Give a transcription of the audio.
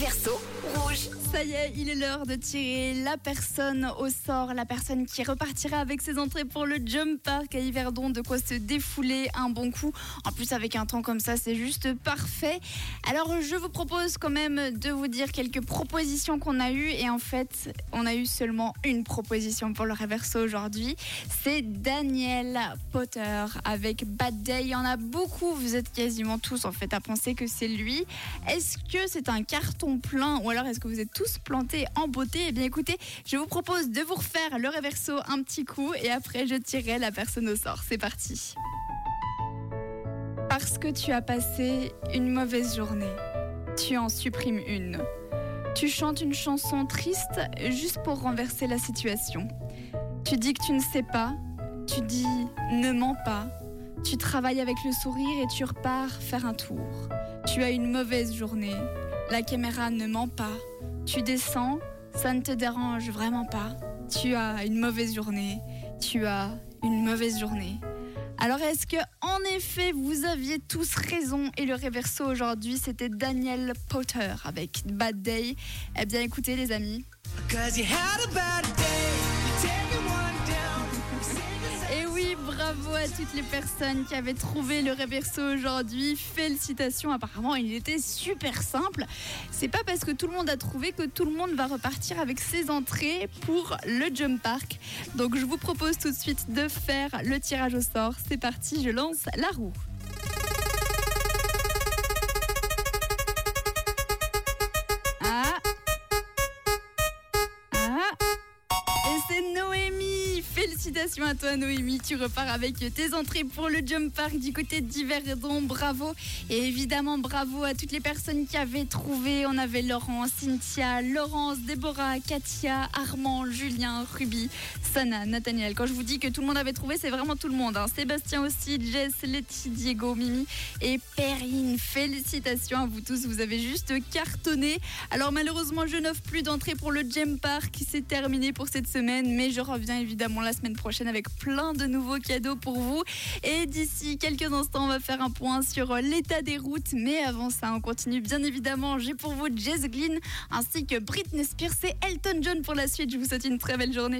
Rouge. Ça y est, il est l'heure de tirer la personne au sort, la personne qui repartira avec ses entrées pour le Jump Park à Yverdon, de quoi se défouler un bon coup. En plus, avec un temps comme ça, c'est juste parfait. Alors, je vous propose quand même de vous dire quelques propositions qu'on a eues. Et en fait, on a eu seulement une proposition pour le Réverso aujourd'hui. C'est Daniel Potter avec Bad Day. Il y en a beaucoup, vous êtes quasiment tous en fait à penser que c'est lui. Est-ce que c'est un carton plein ou alors est-ce que vous êtes tous plantés en beauté Eh bien écoutez, je vous propose de vous refaire le réverso un petit coup et après je tirerai la personne au sort. C'est parti. Parce que tu as passé une mauvaise journée, tu en supprimes une. Tu chantes une chanson triste juste pour renverser la situation. Tu dis que tu ne sais pas, tu dis ne mens pas, tu travailles avec le sourire et tu repars faire un tour. Tu as une mauvaise journée, la caméra ne ment pas, tu descends, ça ne te dérange vraiment pas. Tu as une mauvaise journée, tu as une mauvaise journée. Alors est-ce que en effet vous aviez tous raison? Et le réverso aujourd'hui c'était Daniel Potter avec Bad Day Eh bien écoutez les amis. Bravo à toutes les personnes qui avaient trouvé le réverso aujourd'hui. Félicitations, apparemment il était super simple. C'est pas parce que tout le monde a trouvé que tout le monde va repartir avec ses entrées pour le Jump Park. Donc je vous propose tout de suite de faire le tirage au sort. C'est parti, je lance la roue. Félicitations à toi Noémie, tu repars avec tes entrées pour le Jump Park du côté d'Yverdon, bravo. Et évidemment bravo à toutes les personnes qui avaient trouvé, on avait Laurent, Cynthia, Laurence, Déborah, Katia, Armand, Julien, Ruby, Sana, Nathaniel. Quand je vous dis que tout le monde avait trouvé, c'est vraiment tout le monde hein. Sébastien aussi, Jess, Letty, Diego, Mimi et Perrine. Félicitations à vous tous, vous avez juste cartonné. Alors malheureusement je n'offre plus d'entrée pour le Jump Park, c'est terminé pour cette semaine Mais je reviens évidemment la prochaine avec plein de nouveaux cadeaux pour vous. Et d'ici quelques instants, on va faire un point sur l'état des routes. Mais avant ça, on continue bien évidemment. J'ai pour vous Jess Glynn ainsi que Britney Spears et Elton John pour la suite. Je vous souhaite une très belle journée.